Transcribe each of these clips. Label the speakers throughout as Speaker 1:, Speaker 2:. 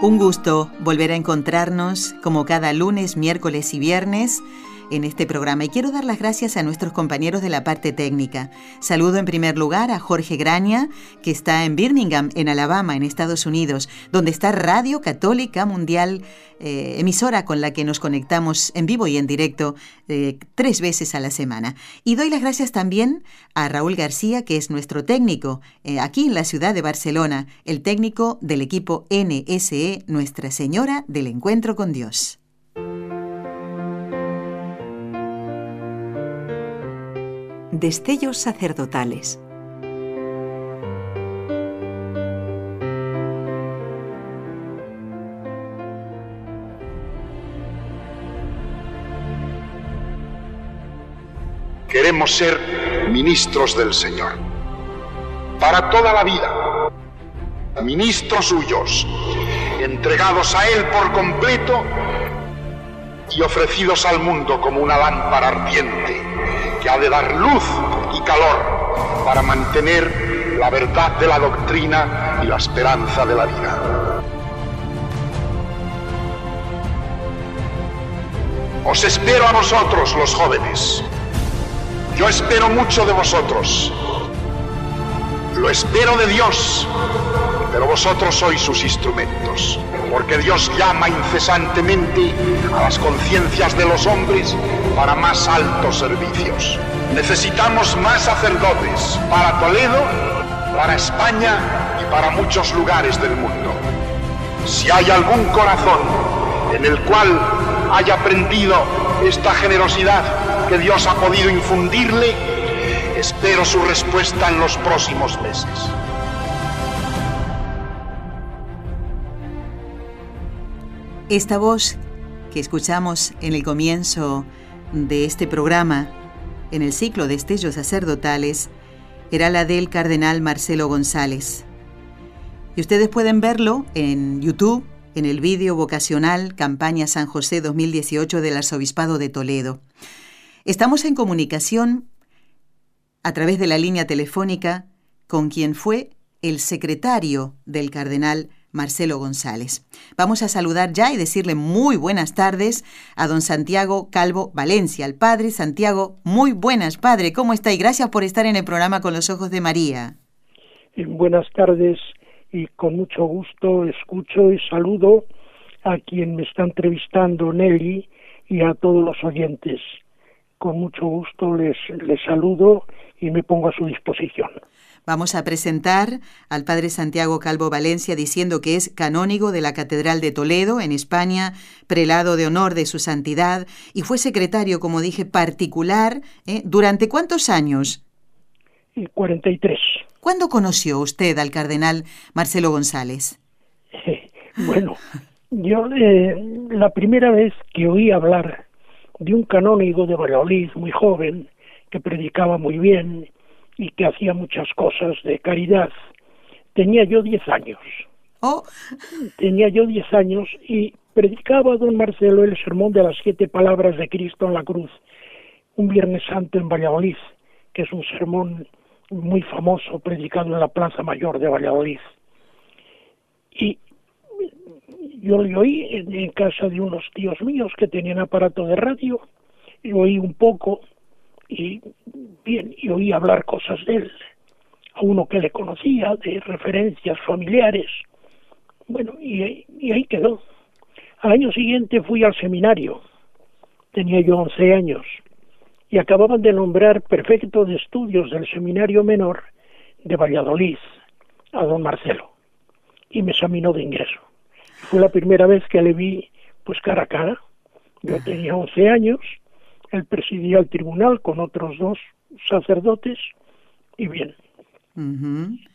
Speaker 1: Un gusto volver a encontrarnos como cada lunes, miércoles y viernes en este programa y quiero dar las gracias a nuestros compañeros de la parte técnica. Saludo en primer lugar a Jorge Graña, que está en Birmingham, en Alabama, en Estados Unidos, donde está Radio Católica Mundial, eh, emisora con la que nos conectamos en vivo y en directo eh, tres veces a la semana. Y doy las gracias también a Raúl García, que es nuestro técnico eh, aquí en la ciudad de Barcelona, el técnico del equipo NSE Nuestra Señora del Encuentro con Dios. Destellos sacerdotales.
Speaker 2: Queremos ser ministros del Señor. Para toda la vida. Ministros suyos. Entregados a Él por completo y ofrecidos al mundo como una lámpara ardiente que ha de dar luz y calor para mantener la verdad de la doctrina y la esperanza de la vida. Os espero a vosotros, los jóvenes. Yo espero mucho de vosotros. Lo espero de Dios, pero vosotros sois sus instrumentos, porque Dios llama incesantemente a las conciencias de los hombres para más altos servicios. Necesitamos más sacerdotes para Toledo, para España y para muchos lugares del mundo. Si hay algún corazón en el cual haya aprendido esta generosidad que Dios ha podido infundirle, espero su respuesta en los próximos meses.
Speaker 1: Esta voz que escuchamos en el comienzo de este programa, en el ciclo de Estellos Sacerdotales, era la del cardenal Marcelo González. Y ustedes pueden verlo en YouTube, en el vídeo vocacional Campaña San José 2018 del Arzobispado de Toledo. Estamos en comunicación a través de la línea telefónica con quien fue el secretario del cardenal Marcelo González. Vamos a saludar ya y decirle muy buenas tardes a don Santiago Calvo Valencia, al padre Santiago. Muy buenas, padre, ¿cómo está? Y gracias por estar en el programa con los ojos de María.
Speaker 3: Buenas tardes y con mucho gusto escucho y saludo a quien me está entrevistando, Nelly, y a todos los oyentes. Con mucho gusto les, les saludo y me pongo a su disposición.
Speaker 1: Vamos a presentar al padre Santiago Calvo Valencia diciendo que es canónigo de la Catedral de Toledo, en España, prelado de honor de su santidad y fue secretario, como dije, particular. ¿eh? ¿Durante cuántos años?
Speaker 3: 43.
Speaker 1: ¿Cuándo conoció usted al cardenal Marcelo González?
Speaker 3: bueno, yo eh, la primera vez que oí hablar de un canónigo de Valladolid muy joven, que predicaba muy bien y que hacía muchas cosas de caridad. Tenía yo diez años.
Speaker 1: Oh.
Speaker 3: Tenía yo diez años y predicaba don Marcelo el sermón de las siete palabras de Cristo en la cruz, un Viernes Santo en Valladolid, que es un sermón muy famoso predicado en la Plaza Mayor de Valladolid. Y yo lo oí en, casa de unos tíos míos que tenían aparato de radio, y oí un poco y bien, y oí hablar cosas de él, a uno que le conocía, de referencias familiares. Bueno, y, y ahí quedó. Al año siguiente fui al seminario, tenía yo 11 años, y acababan de nombrar prefecto de estudios del seminario menor de Valladolid, a don Marcelo, y me examinó de ingreso. Fue la primera vez que le vi pues cara a cara. Yo tenía 11 años, él presidía el tribunal con otros dos sacerdotes y bien.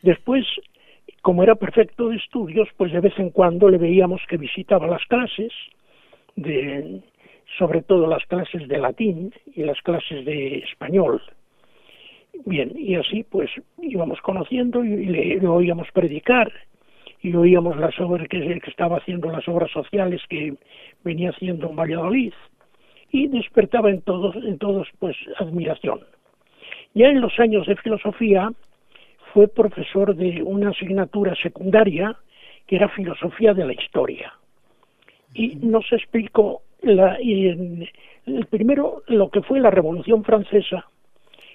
Speaker 3: Después, como era perfecto de estudios, pues de vez en cuando le veíamos que visitaba las clases, de, sobre todo las clases de latín y las clases de español. Bien, y así pues íbamos conociendo y le, oíamos predicar y oíamos las obras que, que, estaba haciendo, las obras sociales que venía haciendo en Valladolid y despertaba en todos, en todos pues admiración. Ya en los años de filosofía fue profesor de una asignatura secundaria que era filosofía de la historia. Y nos explicó la, el primero lo que fue la Revolución Francesa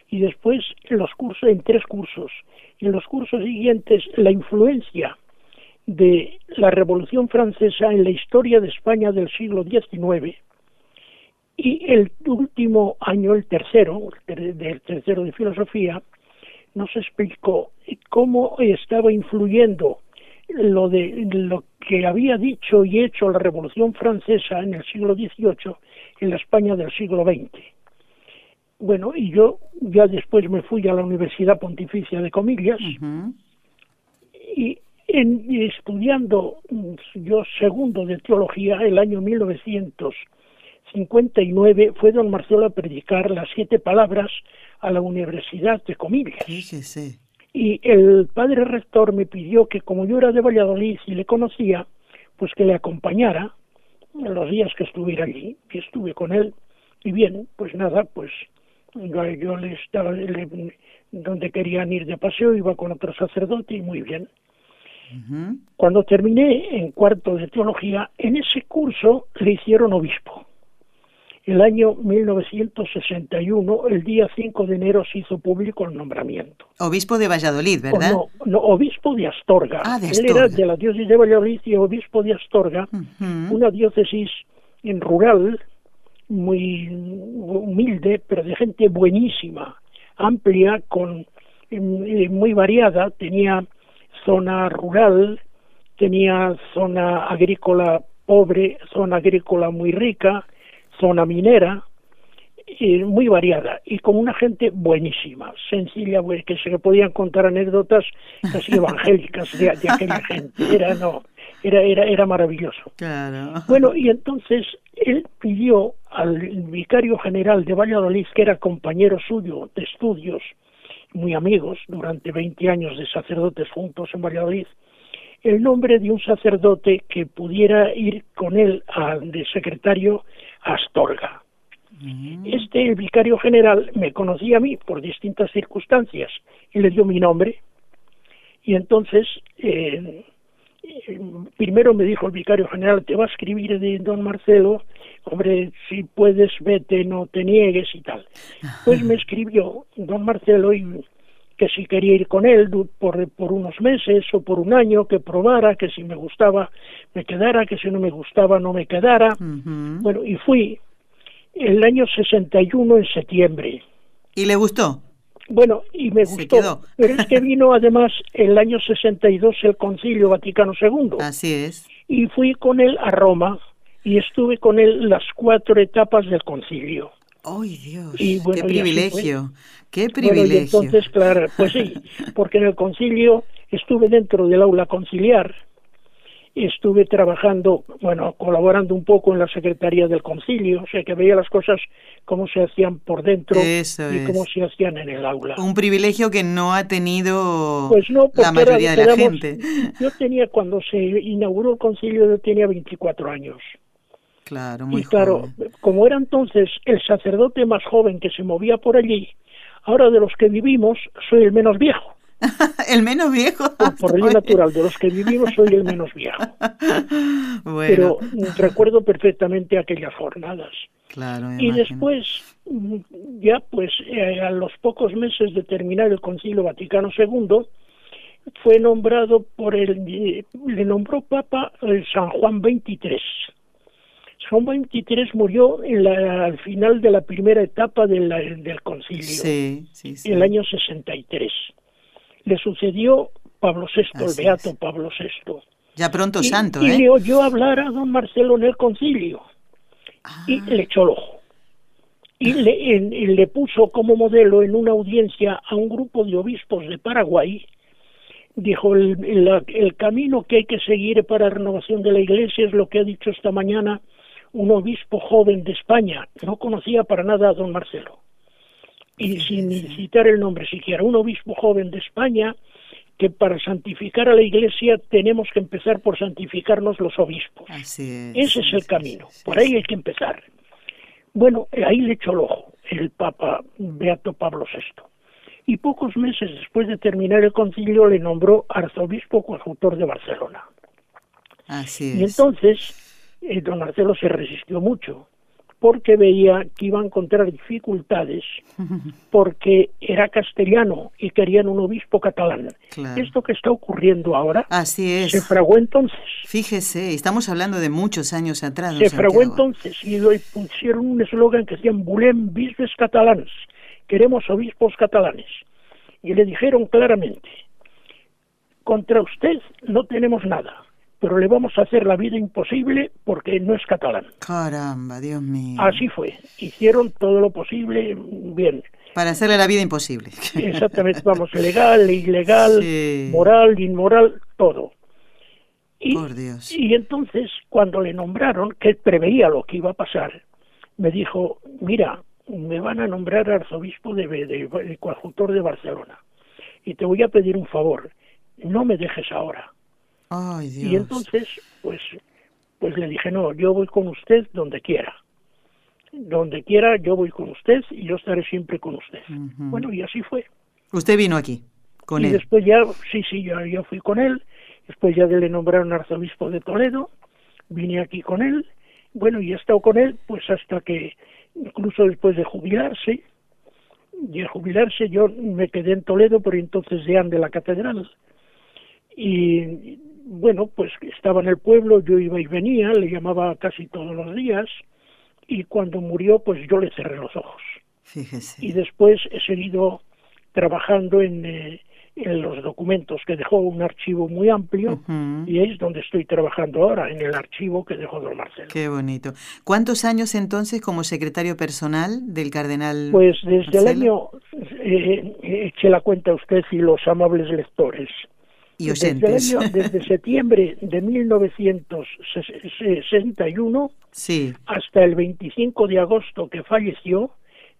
Speaker 3: y después los cursos en tres cursos. En los cursos siguientes la influencia de la Revolución Francesa en la historia de España del siglo XIX y el último año, el tercero, del tercero de filosofía, nos explicó cómo estaba influyendo lo de lo que había dicho y hecho la Revolución Francesa en el siglo XVIII en la España del siglo XX. Bueno, y yo ya después me fui a la Universidad Pontificia de Comillas y en, estudiando yo segundo de teología el año 1959 fue don Marcelo a predicar las siete palabras a la Universidad de Comillas. Y el padre rector me pidió que como yo era de Valladolid y le conocía, pues que le acompañara en los días que estuviera allí. Y estuve con él. Y bien, pues nada, pues yo, le estaba donde querían ir de paseo, iba con otro sacerdote y muy bien. Cuando terminé en cuarto de teología, en ese curso le hicieron obispo el año 1961, el día 5 de enero, se hizo público el nombramiento.
Speaker 1: Obispo de Valladolid, ¿verdad?
Speaker 3: no, no, obispo de Astorga.
Speaker 1: Ah, de
Speaker 3: Él era de la diócesis de Valladolid y obispo de Astorga, una diócesis en rural, muy humilde, pero de gente buenísima, amplia, con eh, muy variada. Tenía zona rural, tenía zona agrícola pobre, zona agrícola muy rica, zona minera, y muy variada y con una gente buenísima, sencilla, que se podían contar anécdotas casi evangélicas de, aquella gente. Era, no, era, era, era maravilloso. Bueno, y entonces él pidió al vicario general de Valladolid, que era compañero suyo de estudios, muy amigos, durante 20 años de sacerdotes juntos en Valladolid, el nombre de un sacerdote que pudiera ir con él de secretario a Astorga. Mm. Este, el vicario general, me conocía a mí por distintas circunstancias y le dio mi nombre. Y entonces, eh, eh, primero me dijo el vicario general, te va a escribir de don Marcelo, hombre, si puedes, vete, no te niegues y tal. Pues me escribió don Marcelo y que si quería ir con él por, por unos meses o por un año, que probara, que si me gustaba me quedara, que si no me gustaba no me quedara. Bueno, y fui el año 61 en septiembre.
Speaker 1: ¿Y le gustó?
Speaker 3: Bueno, y me gustó. Pero es que vino además el año 62 el Concilio Vaticano II.
Speaker 1: Así es.
Speaker 3: Y fui con él a Roma y estuve con él las cuatro etapas del concilio.
Speaker 1: ¡Ay, Dios! ¡Qué privilegio! ¡Qué
Speaker 3: privilegio! entonces, claro, pues sí, porque en el concilio estuve dentro del aula conciliar, estuve trabajando, bueno, colaborando un poco en la secretaría del concilio, o sea que veía las cosas cómo se hacían por dentro y cómo se hacían en el aula.
Speaker 1: Un privilegio que no ha tenido pues la mayoría de la gente.
Speaker 3: Yo tenía, cuando se inauguró el concilio, yo tenía 24 años.
Speaker 1: Claro,
Speaker 3: y claro, como era entonces el sacerdote más joven que se movía por allí, ahora de los que vivimos soy el menos viejo.
Speaker 1: el menos viejo.
Speaker 3: Por, por ley natural, de los que vivimos soy el menos viejo. Pero mm, recuerdo perfectamente aquellas jornadas.
Speaker 1: Claro,
Speaker 3: y después, mm, ya pues eh, a los pocos meses de terminar el Concilio Vaticano II, fue nombrado por el, eh, le nombró Papa el San Juan 23 San 23 murió en la, al final de la primera etapa del concilio,
Speaker 1: sí, sí, sí.
Speaker 3: en el año 63. Le sucedió Pablo VI, el beato. Pablo VI.
Speaker 1: Ya pronto santo,
Speaker 3: ¿eh?
Speaker 1: Y
Speaker 3: le oyó hablar a don Marcelo en el concilio y ah. le echó el ojo. Y le, en, y le puso como modelo en una audiencia a un grupo de obispos de Paraguay, dijo el, el, camino que hay que seguir para la renovación de la iglesia es lo que ha dicho esta mañana un obispo joven de España. No conocía para nada a don Marcelo. Y sin citar el nombre siquiera, un obispo joven de España que para santificar a la Iglesia tenemos que empezar por santificarnos los obispos. Ese es el camino, por ahí hay que empezar. Bueno, ahí le echó el ojo el Papa Beato Pablo VI. Y pocos meses después de terminar el concilio le nombró arzobispo coadjutor de Barcelona.
Speaker 1: Así
Speaker 3: es. Y entonces eh, don Marcelo se resistió mucho porque veía que iba a encontrar dificultades porque era castellano y querían un obispo catalán. Esto que está ocurriendo ahora
Speaker 1: Así es.
Speaker 3: se fraguó entonces.
Speaker 1: Fíjese, estamos hablando de muchos años atrás.
Speaker 3: Se fraguó entonces y pusieron un eslogan que decían Bulem bisbes catalans, queremos obispos catalanes. Y le dijeron claramente, contra usted no tenemos nada pero le vamos a hacer la vida imposible porque no es catalán.
Speaker 1: Caramba, Dios mío.
Speaker 3: Así fue. Hicieron todo lo posible bien.
Speaker 1: Para hacerle la vida imposible.
Speaker 3: Exactamente, vamos, legal, ilegal, moral, inmoral, todo. Y,
Speaker 1: Por Dios.
Speaker 3: y entonces, cuando le nombraron, que preveía lo que iba a pasar, me dijo, mira, me van a nombrar arzobispo de, de, de, de de Barcelona. Y te voy a pedir un favor, no me dejes ahora y entonces, pues, pues le dije, no, yo voy con usted donde quiera. Donde quiera, yo voy con usted y yo estaré siempre con usted. Bueno, y así fue.
Speaker 1: ¿Usted vino aquí con
Speaker 3: y
Speaker 1: él?
Speaker 3: después ya, sí, sí, yo, yo fui con él. Después ya le nombraron arzobispo de Toledo. Vine aquí con él. Bueno, y he estado con él, pues hasta que, incluso después de jubilarse, y al jubilarse yo me quedé en Toledo, por entonces ya de la catedral. Y bueno, pues estaba en el pueblo, yo iba y venía, le llamaba casi todos los días y cuando murió pues yo le cerré los ojos.
Speaker 1: Fíjese.
Speaker 3: Y después he seguido trabajando en, eh, en los documentos que dejó un archivo muy amplio y es donde estoy trabajando ahora, en el archivo que dejó don Marcelo.
Speaker 1: Qué bonito. ¿Cuántos años entonces como secretario personal del cardenal?
Speaker 3: Pues desde el año, eh, eche la cuenta usted y los amables lectores,
Speaker 1: y
Speaker 3: desde, desde septiembre de 1961
Speaker 1: sí.
Speaker 3: hasta el 25 de agosto que falleció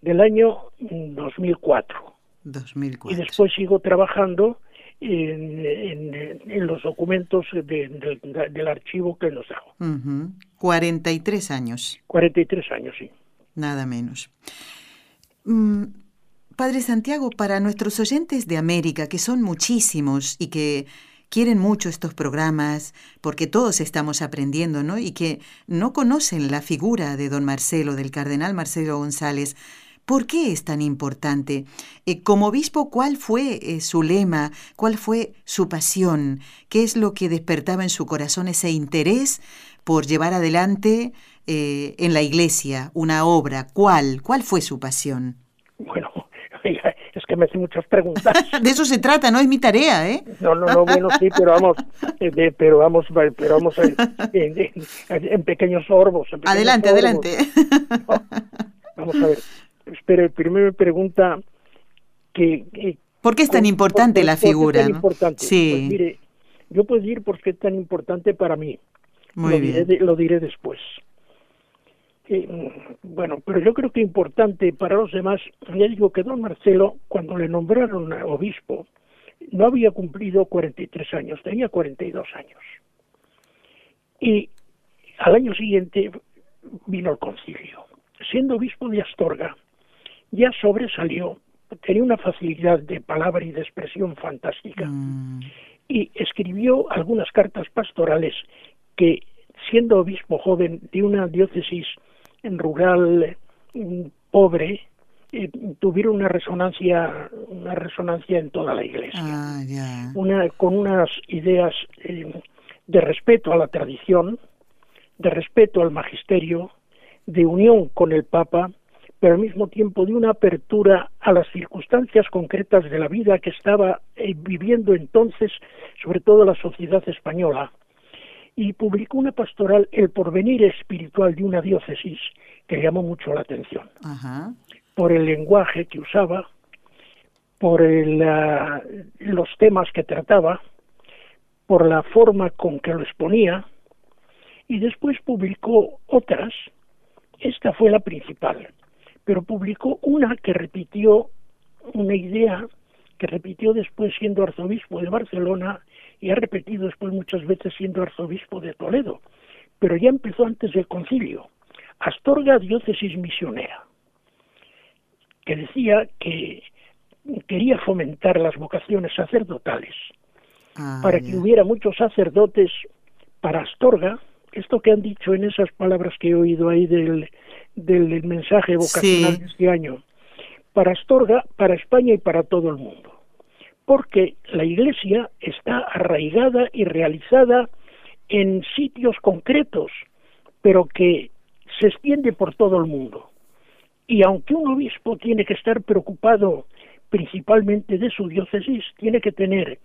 Speaker 3: del año 2004.
Speaker 1: 2004.
Speaker 3: Y después sigo trabajando en, en, los documentos del archivo que nos dejó.
Speaker 1: 43 años.
Speaker 3: 43 años, sí.
Speaker 1: Nada menos. Mm, Padre Santiago, para nuestros oyentes de América, que son muchísimos y que quieren mucho estos programas, porque todos estamos aprendiendo, ¿no? Y que no conocen la figura de don Marcelo, del cardenal Marcelo González, ¿Por qué es tan importante? Eh, como obispo, ¿cuál fue eh, su lema? ¿Cuál fue su pasión? ¿Qué es lo que despertaba en su corazón ese interés por llevar adelante eh, en la iglesia una obra? ¿Cuál? ¿Cuál fue su pasión?
Speaker 3: Bueno, que me hace muchas preguntas.
Speaker 1: de eso se trata, no es mi tarea, ¿eh?
Speaker 3: No, no, no, bueno, sí, pero vamos, eh, pero vamos, pero vamos en, en, pequeños sorbos.
Speaker 1: adelante, adelante.
Speaker 3: vamos a ver. Pero primero me pregunta que,
Speaker 1: ¿Por qué es tan importante la figura?
Speaker 3: ¿no? importante?
Speaker 1: Sí.
Speaker 3: Pues mire, yo puedo decir por qué es tan importante para mí.
Speaker 1: Muy
Speaker 3: lo
Speaker 1: bien.
Speaker 3: Diré, lo diré después. Eh, bueno, pero yo creo que importante para los demás, ya digo que don Marcelo, cuando le nombraron obispo, no había cumplido 43 años, tenía 42 años. Y al año siguiente vino el concilio. Siendo obispo de Astorga, ya sobresalió, tenía una facilidad de palabra y de expresión fantástica.
Speaker 1: Mm.
Speaker 3: Y escribió algunas cartas pastorales que, siendo obispo joven de una diócesis rural pobre eh, tuvieron una resonancia una resonancia en toda la iglesia
Speaker 1: ah, yeah.
Speaker 3: una con unas ideas eh, de respeto a la tradición de respeto al magisterio de unión con el papa pero al mismo tiempo de una apertura a las circunstancias concretas de la vida que estaba eh, viviendo entonces sobre todo la sociedad española y publicó una pastoral El porvenir espiritual de una diócesis que llamó mucho la atención
Speaker 1: Ajá.
Speaker 3: por el lenguaje que usaba, por los temas que trataba, por la forma con que lo exponía, y después publicó otras. Esta fue la principal, pero publicó una que repitió una idea que repitió después siendo arzobispo de Barcelona y ha repetido después muchas veces siendo arzobispo de Toledo, pero ya empezó antes del concilio. Astorga, diócesis misionera, que decía que quería fomentar las vocaciones sacerdotales ah, para que hubiera muchos sacerdotes para Astorga, esto que han dicho en esas palabras que he oído ahí del, del mensaje vocacional de este año, para Astorga, para España y para todo el mundo. Porque la Iglesia está arraigada y realizada en sitios concretos, pero que se extiende por todo el mundo. Y aunque un obispo tiene que estar preocupado principalmente de su diócesis, tiene que tener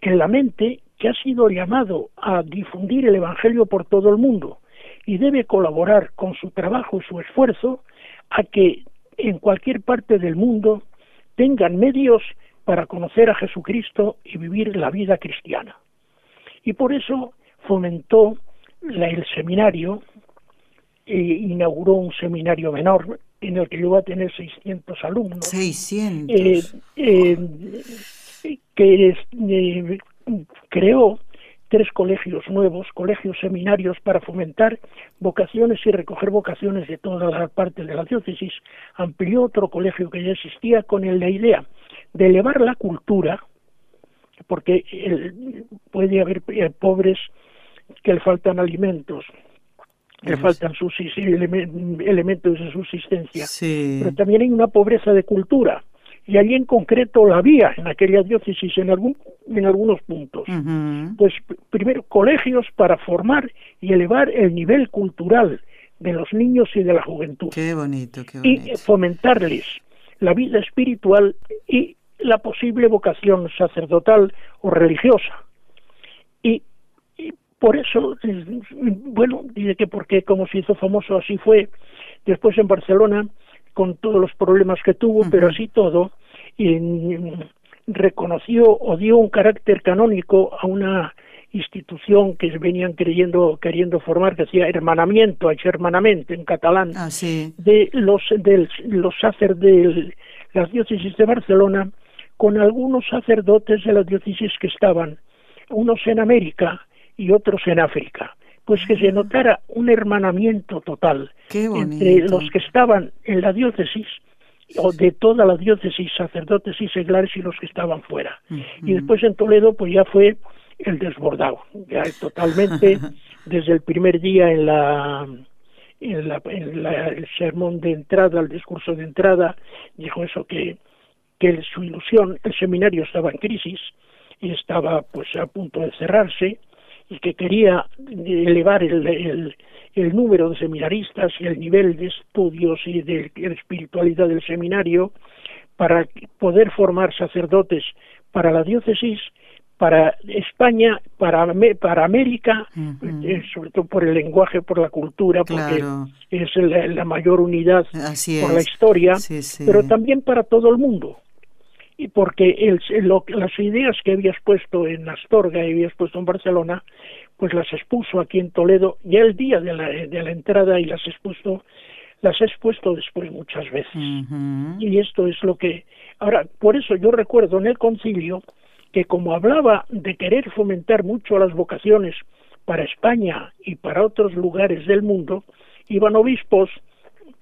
Speaker 3: en la mente que ha sido llamado a difundir el Evangelio por todo el mundo y debe colaborar con su trabajo y su esfuerzo a que en cualquier parte del mundo tengan medios para conocer a Jesucristo y vivir la vida cristiana. Y por eso fomentó el seminario, e inauguró un seminario menor en el que llegó a tener 600 alumnos.
Speaker 1: 600. Eh,
Speaker 3: eh, que eh, creó tres colegios nuevos, colegios seminarios para fomentar vocaciones y recoger vocaciones de toda la parte de la diócesis. Amplió otro colegio que ya existía con la idea de elevar la cultura, porque puede haber pobres que le faltan alimentos, le faltan sus elementos de subsistencia, pero también hay una pobreza de cultura y allí en concreto la había en aquella diócesis en algún en algunos puntos. Pues primero colegios para formar y elevar el nivel cultural de los niños y de la juventud.
Speaker 1: Qué bonito, qué
Speaker 3: bonito. y fomentarles la vida espiritual y la posible vocación sacerdotal o religiosa. Y por eso, bueno, dice que porque como se hizo famoso así fue, después en Barcelona, con todos los problemas que tuvo, pero así todo, y, reconoció o dio un carácter canónico a una institución que venían creyendo queriendo formar que hacía hermanamiento hermanamente en catalán
Speaker 1: ah,
Speaker 3: de los de los sacerdotes de las diócesis de Barcelona con algunos sacerdotes de las diócesis que estaban unos en América y otros en África. Pues que se notara un hermanamiento total entre los que estaban en la diócesis o de toda la diócesis, sacerdotes y seglares y los que estaban fuera. Y después en Toledo pues ya fue el desbordado, ya totalmente desde el primer día en la en, la, en el sermón de entrada, el discurso de entrada, dijo eso que que su ilusión, el seminario estaba en crisis y estaba pues a punto de cerrarse y que quería elevar el, el, número de seminaristas y el nivel de estudios y de, espiritualidad del seminario para poder formar sacerdotes para la diócesis, para España, para, para América, eh, sobre todo por el lenguaje, por la cultura, porque es la, mayor unidad por la historia, pero también para todo el mundo y porque el, las ideas que habías puesto en Astorga y habías puesto en Barcelona, pues las expuso aquí en Toledo ya el día de la, de la entrada y las expuso las he expuesto después muchas veces. Y esto es lo que... Ahora, por eso yo recuerdo en el concilio que como hablaba de querer fomentar mucho las vocaciones para España y para otros lugares del mundo, iban obispos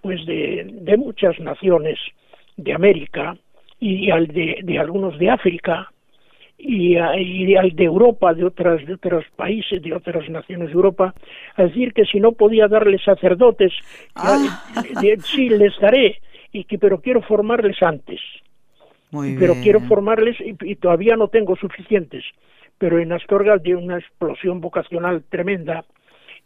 Speaker 3: pues de, de muchas naciones de América, y al de, de algunos de África y, y, al de Europa, de otras de otros países, de otras naciones de Europa, a decir que si no podía darles sacerdotes, ah. sí les daré, y que pero quiero formarles antes. pero quiero formarles y, todavía no tengo suficientes. Pero en Astorga dio una explosión vocacional tremenda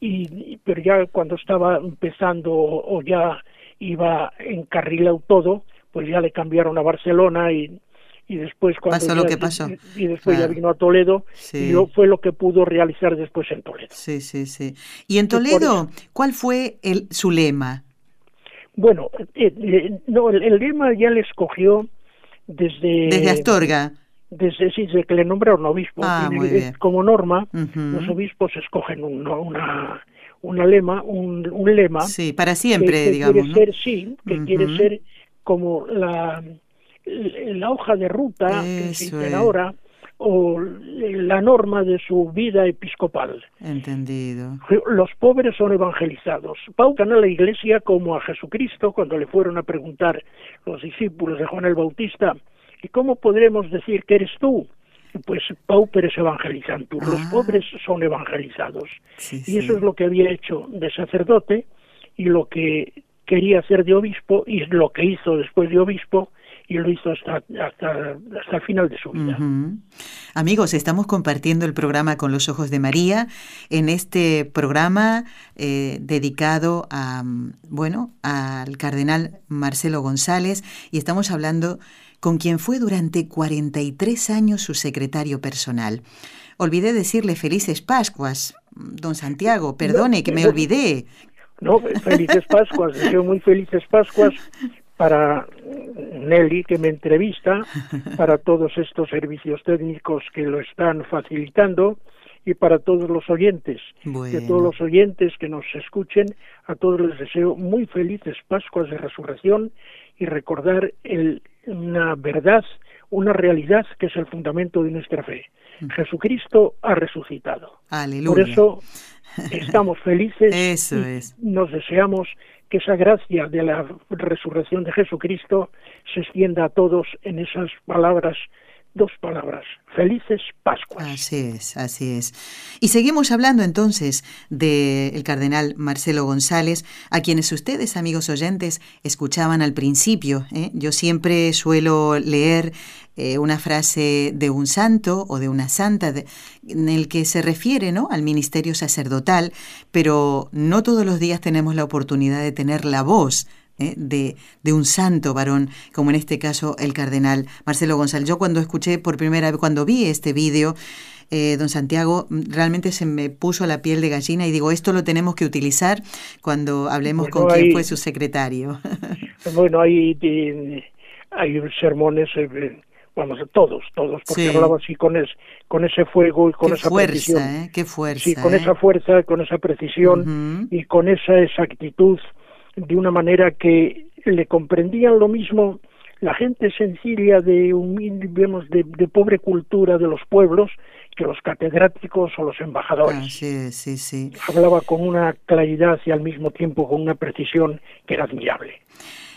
Speaker 3: y, pero ya cuando estaba empezando o ya iba encarrilado todo, pues ya le cambiaron a Barcelona y, y después cuando
Speaker 1: pasó lo que pasó
Speaker 3: y después ya vino a Toledo y fue lo que pudo realizar después en Toledo
Speaker 1: sí sí sí y en Toledo cuál fue el su lema
Speaker 3: bueno eh, eh, no el, lema ya le escogió desde...
Speaker 1: Desde Astorga.
Speaker 3: Desde, sí, desde que le nombraron obispo.
Speaker 1: Ah, muy bien.
Speaker 3: Como norma,
Speaker 1: Ujú.
Speaker 3: los obispos escogen un- una, una lema, un, un lema
Speaker 1: Sí, para
Speaker 3: que,
Speaker 1: siempre,
Speaker 3: que
Speaker 1: digamos,
Speaker 3: quiere
Speaker 1: ¿no?
Speaker 3: ser, sí, que
Speaker 1: Ujú.
Speaker 3: quiere ser como la, la hoja de ruta que se ahora o la norma de su vida episcopal.
Speaker 1: Entendido.
Speaker 3: Los pobres son evangelizados. Pautan a la iglesia como a Jesucristo cuando le fueron a preguntar los discípulos de Juan el Bautista, ¿y cómo podremos decir que eres tú? Pues pauperes evangelizan tú. Los
Speaker 1: Ah.
Speaker 3: pobres son evangelizados.
Speaker 1: Sí,
Speaker 3: Y
Speaker 1: sí.
Speaker 3: eso es lo que había hecho de sacerdote y lo que quería hacer de obispo y lo que hizo después de obispo y lo hizo hasta, hasta, hasta el final de su vida.
Speaker 1: Amigos, estamos compartiendo el programa con los ojos de María en este programa eh, dedicado a bueno al cardenal Marcelo González y estamos hablando con quien fue durante 43 años su secretario personal. Olvidé decirle felices Pascuas, don Santiago, perdone que me olvidé.
Speaker 3: No, felices Pascuas, deseo muy felices Pascuas para Nelly que me entrevista, para todos estos servicios técnicos que lo están facilitando y para todos los oyentes,
Speaker 1: Bueno.
Speaker 3: todos los oyentes que nos escuchen, a todos les deseo muy felices Pascuas de Resurrección y recordar el, una verdad, una realidad que es el fundamento de nuestra fe. Jesucristo ha resucitado.
Speaker 1: Aleluya.
Speaker 3: Por eso estamos felices
Speaker 1: Eso
Speaker 3: y
Speaker 1: es.
Speaker 3: nos deseamos que esa gracia de la resurrección de Jesucristo se extienda a todos en esas palabras, dos palabras, felices Pascuas.
Speaker 1: Así es, así es. Y seguimos hablando entonces del cardenal Marcelo González, a quienes ustedes, amigos oyentes, escuchaban al principio. ¿eh? Yo siempre suelo leer eh, una frase de un santo o de una santa en el que se refiere ¿no? al ministerio sacerdotal, pero no todos los días tenemos la oportunidad de tener la voz ¿eh? de, de un santo varón, como en este caso el cardenal Marcelo González. Yo cuando escuché por primera vez, cuando vi este vídeo, eh, don Santiago, mm, realmente se me puso la piel de gallina y digo, esto lo tenemos que utilizar cuando hablemos
Speaker 3: Bueno,
Speaker 1: con quien fue su secretario.
Speaker 3: Bueno, hay, eh, hay sermones, eh, vamos, todos, todos, porque
Speaker 1: Sí.
Speaker 3: hablaba así con, es, con ese fuego y con
Speaker 1: Qué
Speaker 3: esa precisión.
Speaker 1: fuerza, ¿eh? Qué fuerza.
Speaker 3: Sí, con
Speaker 1: ¿eh?
Speaker 3: esa fuerza, con esa precisión y con esa exactitud de una manera que le comprendían lo mismo la gente sencilla de humilde, vemos, de, de pobre cultura de los pueblos que los catedráticos o los embajadores.
Speaker 1: Es, sí, sí.
Speaker 3: Hablaba con una claridad y al mismo tiempo con una precisión que era admirable.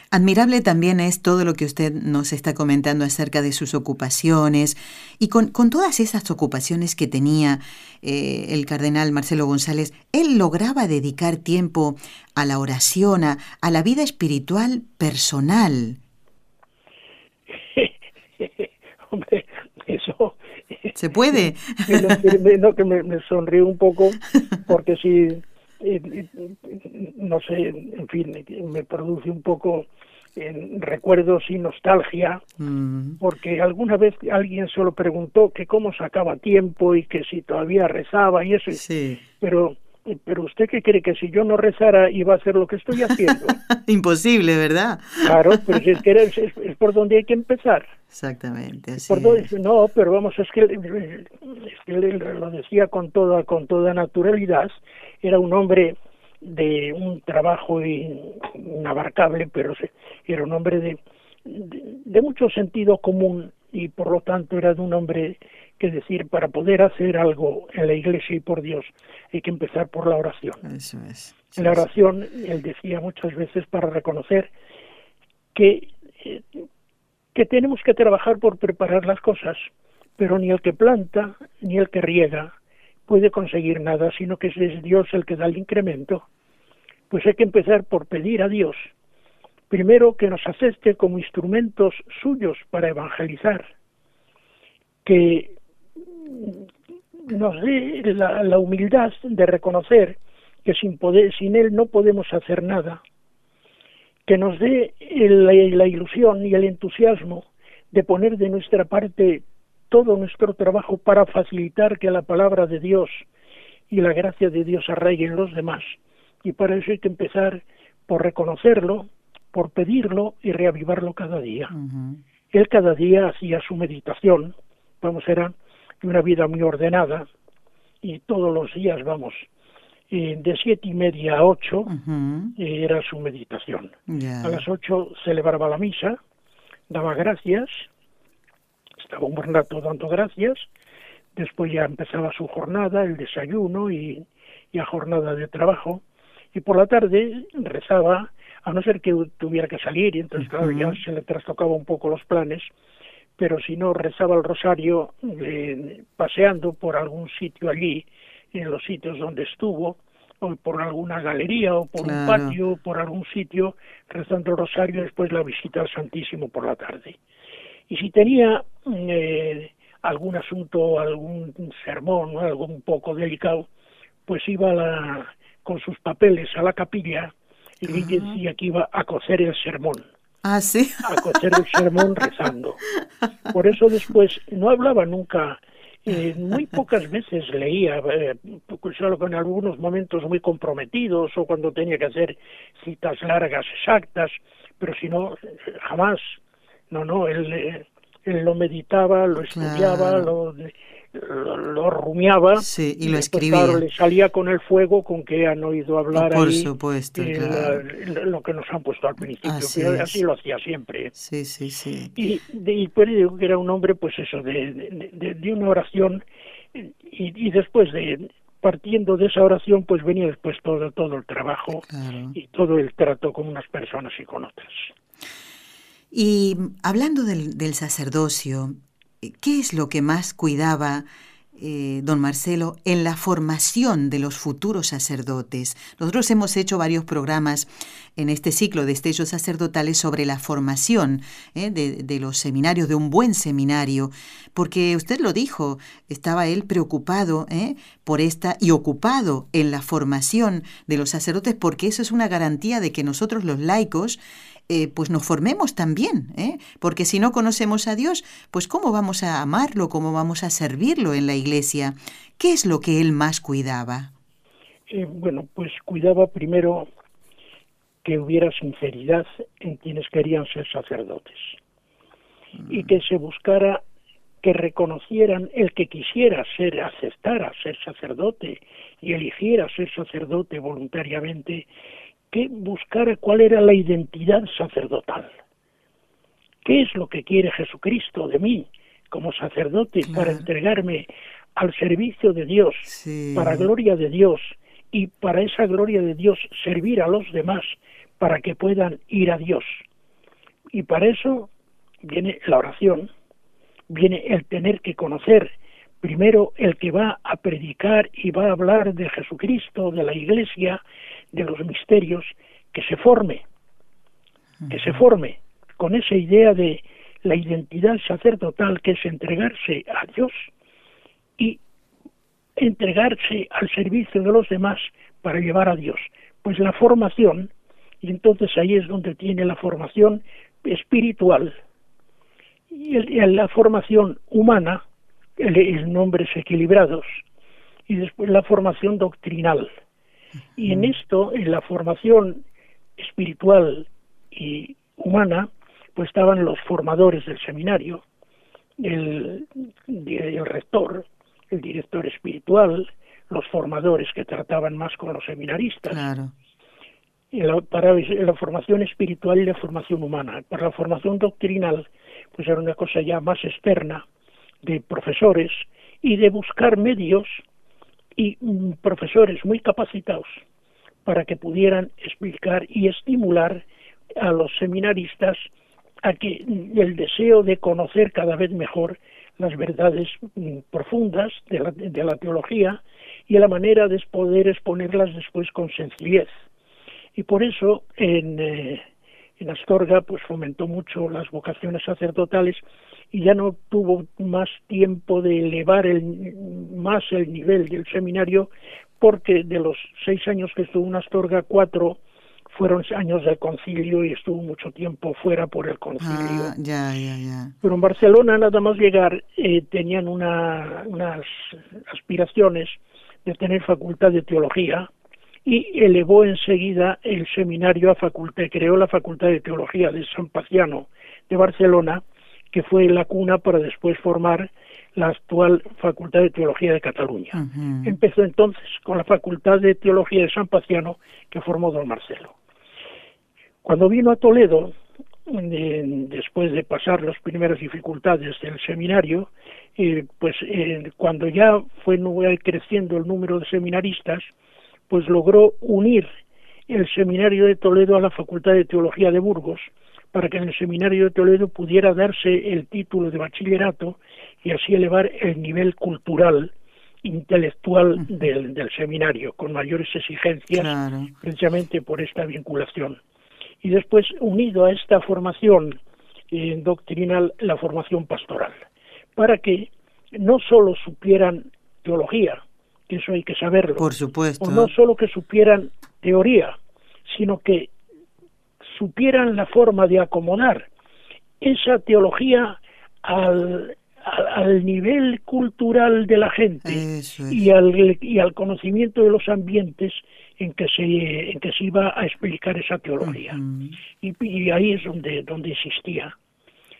Speaker 1: Admirable también es todo lo que usted nos está comentando acerca de sus ocupaciones y con, con todas esas ocupaciones que tenía eh, el cardenal Marcelo González, él lograba dedicar tiempo a la oración, a, a la vida espiritual personal.
Speaker 3: Hombre, eso...
Speaker 1: ¿Se puede?
Speaker 3: no, que me, me sonríe un poco porque si eh, eh, no sé en fin me produce un poco eh, recuerdos y nostalgia
Speaker 1: Mm,
Speaker 3: porque alguna vez alguien se lo preguntó que cómo sacaba tiempo y que si todavía rezaba y eso
Speaker 1: sí.
Speaker 3: pero pero usted qué cree que si yo no rezara iba a hacer lo que estoy haciendo
Speaker 1: Imposible, ¿verdad?
Speaker 3: claro pero si es que era- es, es por donde hay que empezar
Speaker 1: Exactamente, así
Speaker 3: por donde-
Speaker 1: es.
Speaker 3: no, pero vamos, es que, es que él lo decía con toda, con toda naturalidad, era un hombre de un trabajo in- inabarcable, pero era un hombre de, de, de mucho sentido común y por lo tanto era de un hombre que decir, para poder hacer algo en la iglesia y por Dios, hay que empezar por la oración.
Speaker 1: Eso es.
Speaker 3: La oración, él decía muchas veces para reconocer que, eh, que tenemos que trabajar por preparar las cosas, pero ni el que planta ni el que riega puede conseguir nada, sino que es Dios el que da el incremento. Pues hay que empezar por pedir a Dios, primero que nos acepte como instrumentos suyos para evangelizar, que nos dé la, humildad de reconocer que sin poder, sin él no podemos hacer nada, que nos dé el- la ilusión y el entusiasmo de poner de nuestra parte todo nuestro trabajo para facilitar que la palabra de Dios y la gracia de Dios arraiguen en los demás. Y para eso hay que empezar por reconocerlo, por pedirlo y reavivarlo cada día. Él cada día hacía su meditación, vamos, era una vida muy ordenada y todos los días, vamos, eh, de siete y media a ocho eh, era su meditación. A las ocho celebraba la misa, daba gracias, estaba un buen rato dando gracias, después ya empezaba su jornada, el desayuno y, y la jornada de trabajo, y por la tarde rezaba, a no ser que tuviera que salir, y entonces claro, ya se le trastocaba un poco los planes, pero si no rezaba el rosario eh, paseando por algún sitio allí, en los sitios donde estuvo, o por alguna galería, o por un patio, o por algún sitio, rezando el rosario, después la visita al Santísimo por la tarde. Y si tenía eh, algún asunto, algún sermón, algo un poco delicado, pues iba la, con sus papeles a la capilla y le decía que iba a cocer el sermón.
Speaker 1: Ah, sí.
Speaker 3: A cocer el sermón rezando. Por eso después no hablaba nunca, eh, muy pocas veces leía, eh, solo en algunos momentos muy comprometidos o cuando tenía que hacer citas largas, exactas, pero si no, jamás. No, no, él, eh, él lo meditaba, lo estudiaba, lo lo, rumiaba
Speaker 1: sí, y lo escribía.
Speaker 3: le salía con el fuego con que han oído hablar
Speaker 1: Por
Speaker 3: ahí,
Speaker 1: supuesto,
Speaker 3: lo que nos han puesto al principio, así, así lo hacía siempre.
Speaker 1: Sí, sí, sí.
Speaker 3: Y, y pues digo que era un hombre, pues eso, de, de, una oración y, y, después de partiendo de esa oración, pues venía después todo, todo el trabajo y todo el trato con unas personas y con otras.
Speaker 1: Y hablando del, sacerdocio, ¿Qué es lo que más cuidaba eh, don Marcelo en la formación de los futuros sacerdotes? Nosotros hemos hecho varios programas en este ciclo de estellos sacerdotales sobre la formación eh, de, los seminarios, de un buen seminario, porque usted lo dijo, estaba él preocupado eh, por esta y ocupado en la formación de los sacerdotes, porque eso es una garantía de que nosotros los laicos eh, pues nos formemos también, ¿eh? porque si no conocemos a Dios, pues cómo vamos a amarlo, cómo vamos a servirlo en la iglesia. ¿Qué es lo que él más cuidaba?
Speaker 3: Eh, bueno, pues cuidaba primero que hubiera sinceridad en quienes querían ser sacerdotes y que se buscara que reconocieran el que quisiera ser, aceptara ser sacerdote y eligiera ser sacerdote voluntariamente, que buscara cuál era la identidad sacerdotal. ¿Qué es lo que quiere Jesucristo de mí como sacerdote para entregarme al servicio de Dios, para gloria de Dios y para esa gloria de Dios servir a los demás para que puedan ir a Dios? Y para eso viene la oración, viene el tener que conocer primero el que va a predicar y va a hablar de Jesucristo, de la Iglesia, de los misterios, que se forme, que se forme con esa idea de la identidad sacerdotal que es entregarse a Dios y entregarse al servicio de los demás para llevar a Dios. Pues la formación, y entonces ahí es donde tiene la formación espiritual y la formación humana, nombres equilibrados, y después la formación doctrinal. Y en esto, en la formación espiritual y humana, pues estaban los formadores del seminario, el, el rector, el director espiritual, los formadores que trataban más con los seminaristas.
Speaker 1: Claro.
Speaker 3: la, para la formación espiritual y la formación humana. Para la formación doctrinal, pues era una cosa ya más externa, de profesores y de buscar medios y mm, profesores muy capacitados para que pudieran explicar y estimular a los seminaristas a que mm, el deseo de conocer cada vez mejor las verdades mm, profundas de la, de la teología y la manera de poder exponerlas después con sencillez. Y por eso en, eh, en Astorga pues fomentó mucho las vocaciones sacerdotales y ya no tuvo más tiempo de elevar el, más el nivel del seminario porque de los seis años que estuvo en Astorga, cuatro fueron años del concilio y estuvo mucho tiempo fuera por el concilio.
Speaker 1: Ah, ya, ya, ya.
Speaker 3: Pero en Barcelona, nada más llegar, eh, tenían una, unas aspiraciones de tener facultad de teología y elevó enseguida el seminario a facultad, creó la facultad de teología de San Paciano de Barcelona, que fue la cuna para después formar la actual Facultad de Teología de Cataluña. Empezó entonces con la Facultad de Teología de San Paciano que formó don Marcelo. Cuando vino a Toledo, después de pasar las primeras dificultades del seminario, eh, pues eh, cuando ya fue creciendo el número de seminaristas, pues logró unir el seminario de Toledo a la Facultad de Teología de Burgos, para que en el seminario de Toledo pudiera darse el título de bachillerato y así elevar el nivel cultural intelectual del, del seminario con mayores exigencias precisamente por esta vinculación. Y después unido a esta formación eh, doctrinal la formación pastoral, para que no solo supieran teología, que eso hay que saberlo,
Speaker 1: por supuesto,
Speaker 3: o no solo que supieran teoría, sino que supieran la forma de acomodar esa teología al, al, nivel cultural de la gente y, al, y al conocimiento de los ambientes en que se, en que se iba a explicar esa teología. y, ahí es donde, donde existía.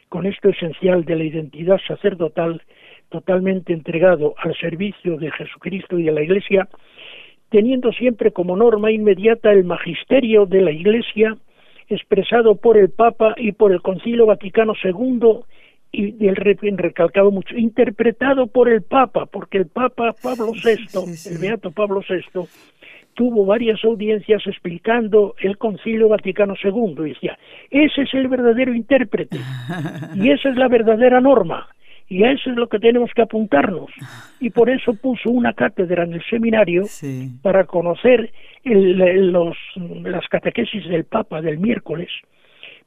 Speaker 3: Con esto esencial de la identidad sacerdotal, totalmente entregado al servicio de Jesucristo y de la Iglesia, teniendo siempre como norma inmediata el magisterio de la Iglesia expresado por el Papa y por el Concilio Vaticano II y el recalcado mucho, interpretado por el Papa, porque el Papa Pablo VI, el Beato Pablo VI, tuvo varias audiencias explicando el Concilio Vaticano II y decía, ese es el verdadero intérprete y esa es la verdadera norma y a eso es lo que tenemos que apuntarnos. Y por eso puso una cátedra en el seminario para conocer los, las catequesis del Papa del miércoles,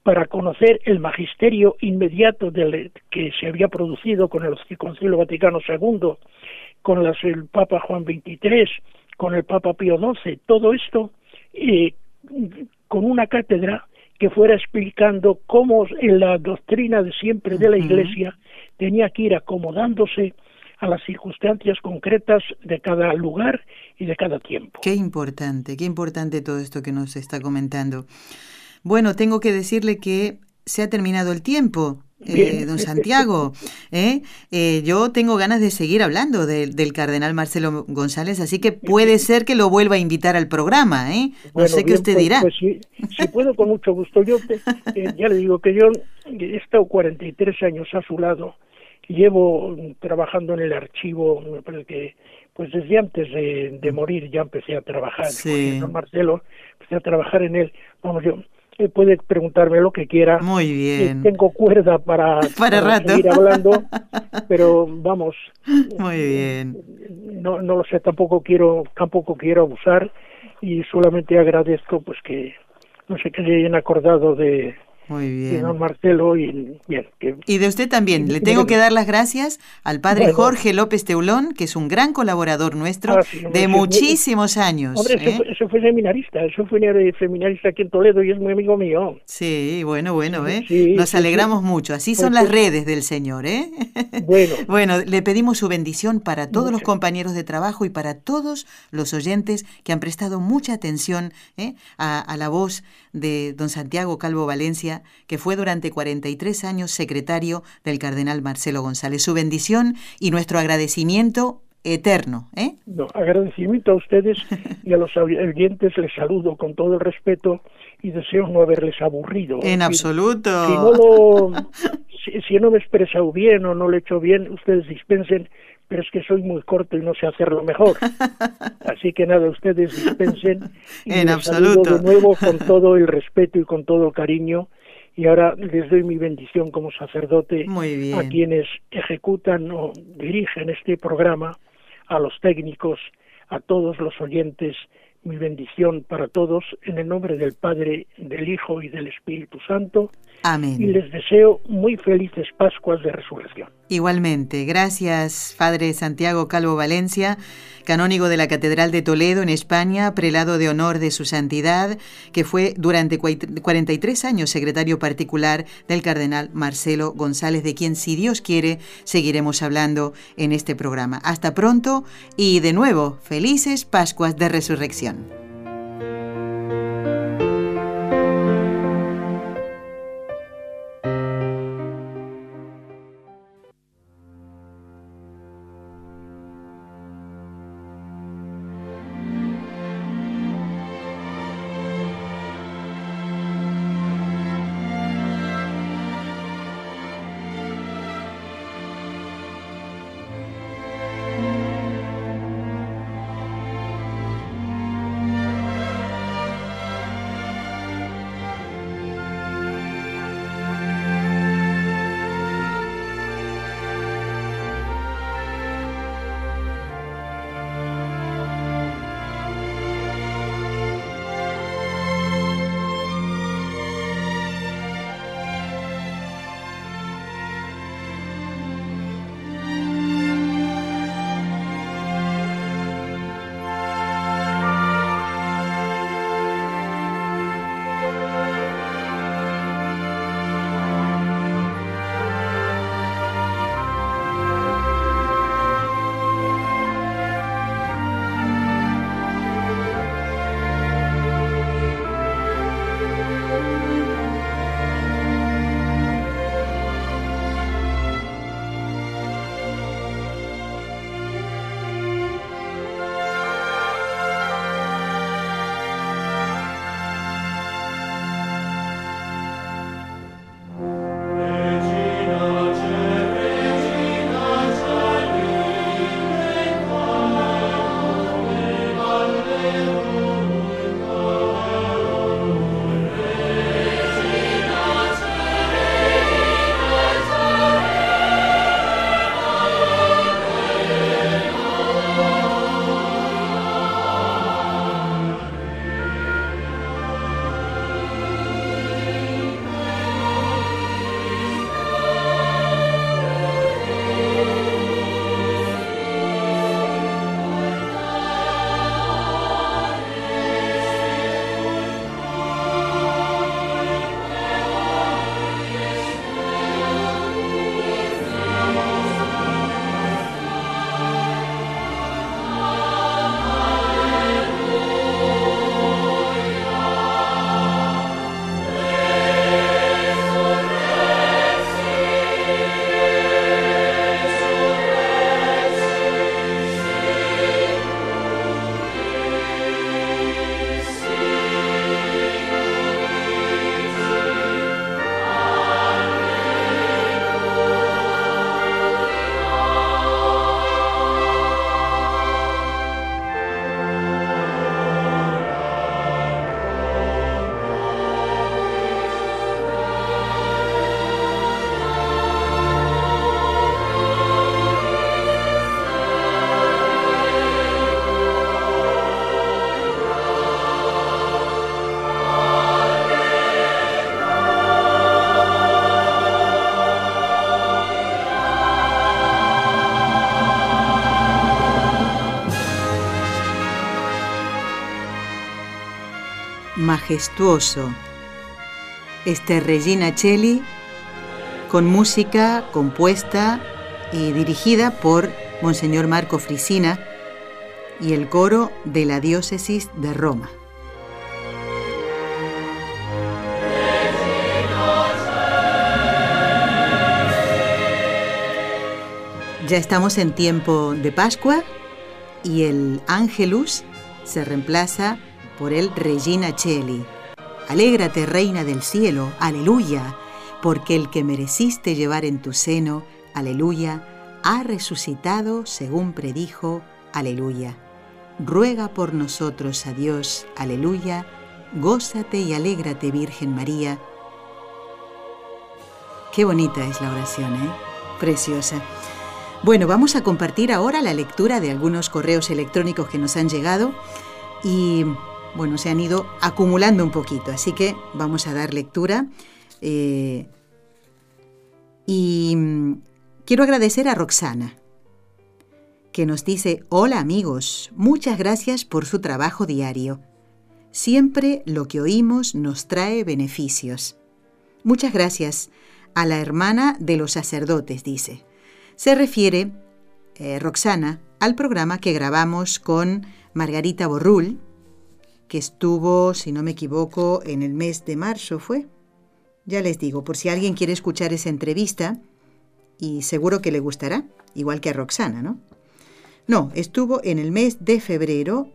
Speaker 3: para conocer el magisterio inmediato del, que se había producido con el Concilio Vaticano II, con las, el Papa Juan XXIII, con el Papa Pío XII, todo esto eh, con una cátedra que fuera explicando cómo en la doctrina de siempre de la Iglesia tenía que ir acomodándose a las circunstancias concretas de cada lugar y de cada tiempo.
Speaker 1: Qué importante, qué importante todo esto que nos está comentando. Bueno, tengo que decirle que se ha terminado el tiempo. Eh, don Santiago, ¿eh? ¿eh? yo tengo ganas de seguir hablando del cardenal Marcelo González, así que puede ser que lo vuelva a invitar al programa, ¿eh? No sé qué usted
Speaker 3: pues,
Speaker 1: dirá.
Speaker 3: Pues, si, puedo, con mucho gusto. Yo eh, ya le digo que yo he estado 43 años a su lado, llevo trabajando en el archivo, me parece que pues desde antes de, morir ya empecé a trabajar, sí. don Marcelo, empecé a trabajar en él, vamos yo puede preguntarme lo que quiera.
Speaker 1: Muy bien.
Speaker 3: tengo cuerda para,
Speaker 1: para,
Speaker 3: seguir hablando, pero vamos.
Speaker 1: Muy bien.
Speaker 3: No, no lo sé, tampoco quiero, tampoco quiero abusar y solamente agradezco pues que no sé que se hayan acordado de,
Speaker 1: muy bien.
Speaker 3: don Marcelo y
Speaker 1: y de usted también. Le tengo que dar las gracias al padre Jorge López Teulón, que es un gran colaborador nuestro ah, de muchísimos años.
Speaker 3: Hombre, ¿eh? eso, fue, seminarista, eso fue seminarista aquí en Toledo y es muy amigo mío.
Speaker 1: Sí, bueno, bueno, ¿eh? Nos alegramos mucho. Así son las redes del Señor, ¿eh?
Speaker 3: Bueno.
Speaker 1: bueno, le pedimos su bendición para todos los compañeros de trabajo y para todos los oyentes que han prestado mucha atención ¿eh? a, a la voz de don Santiago Calvo Valencia, que fue durante 43 años secretario del cardenal Marcelo González. Su bendición y nuestro agradecimiento eterno. ¿eh?
Speaker 3: No, agradecimiento a ustedes y a los oyentes les saludo con todo el respeto y deseo no haberles aburrido.
Speaker 1: En absoluto.
Speaker 3: Si no, si, no me he expresado bien o no lo he hecho bien, ustedes dispensen, pero es que soy muy corto y no sé hacerlo mejor. Así que nada, ustedes dispensen.
Speaker 1: Y en absoluto.
Speaker 3: de nuevo con todo el respeto y con todo el cariño. Y ahora les doy mi bendición como sacerdote
Speaker 1: a
Speaker 3: quienes ejecutan o dirigen este programa, a los técnicos, a todos los oyentes mi bendición para todos en el nombre del Padre, del Hijo y del Espíritu Santo.
Speaker 1: Amén.
Speaker 3: Y les deseo muy felices Pascuas de Resurrección.
Speaker 1: Igualmente, gracias Padre Santiago Calvo Valencia, canónigo de la Catedral de Toledo en España, prelado de honor de su santidad, que fue durante 43 años secretario particular del cardenal Marcelo González, de quien si Dios quiere seguiremos hablando en este programa. Hasta pronto y de nuevo, felices Pascuas de Resurrección. Este Regina Celli con música compuesta y dirigida por Monseñor Marco Frisina y el coro de la diócesis de Roma. Ya estamos en tiempo de Pascua y el Angelus se reemplaza por el Regina Cheli. Alégrate, reina del cielo, aleluya, porque el que mereciste llevar en tu seno, aleluya, ha resucitado según predijo, aleluya. Ruega por nosotros a Dios, aleluya, gózate y alégrate, Virgen María. Qué bonita es la oración, ¿eh? Preciosa. Bueno, vamos a compartir ahora la lectura de algunos correos electrónicos que nos han llegado y, bueno, se han ido acumulando un poquito, así que vamos a dar lectura. Eh, y mm, quiero agradecer a Roxana, que nos dice, hola amigos, muchas gracias por su trabajo diario. Siempre lo que oímos nos trae beneficios. Muchas gracias a la hermana de los sacerdotes, dice se refiere, eh, Roxana, al programa que grabamos con Margarita Borrul, que estuvo, si no me equivoco, en el mes de marzo, ¿fue? Ya les digo, por si alguien quiere escuchar esa entrevista, y seguro que le gustará, igual que a Roxana, ¿no? No, estuvo en el mes de febrero,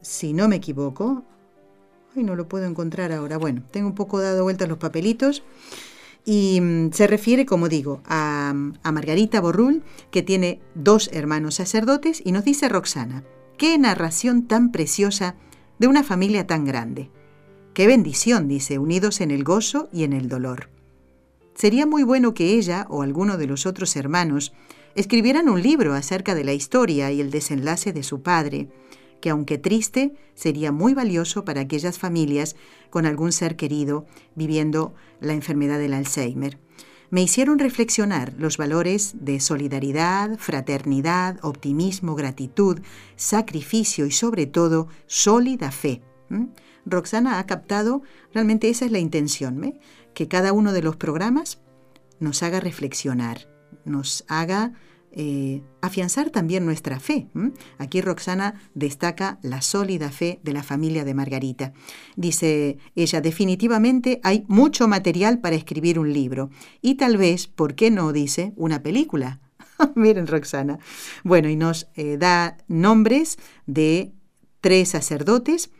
Speaker 1: si no me equivoco. Ay, no lo puedo encontrar ahora. Bueno, tengo un poco dado vueltas los papelitos. Y mm, se refiere, como digo, a, Margarita Borrul, que tiene dos hermanos sacerdotes, y nos dice Roxana, qué narración tan preciosa de una familia tan grande. Qué bendición, dice, unidos en el gozo y en el dolor. Sería muy bueno que ella o alguno de los otros hermanos escribieran un libro acerca de la historia y el desenlace de su padre, que aunque triste, sería muy valioso para aquellas familias con algún ser querido viviendo la enfermedad del Alzheimer. Me hicieron reflexionar los valores de solidaridad, fraternidad, optimismo, gratitud, sacrificio y sobre todo sólida fe. Roxana ha captado, realmente esa es la intención, que cada uno de los programas nos haga reflexionar, nos haga eh, afianzar también nuestra fe. Aquí Roxana destaca la sólida fe de la familia de Margarita. Dice ella, definitivamente hay mucho material para escribir un libro y tal vez, ¿por qué no? Dice, una película. Miren Roxana. Bueno, y nos eh, da nombres de tres sacerdotes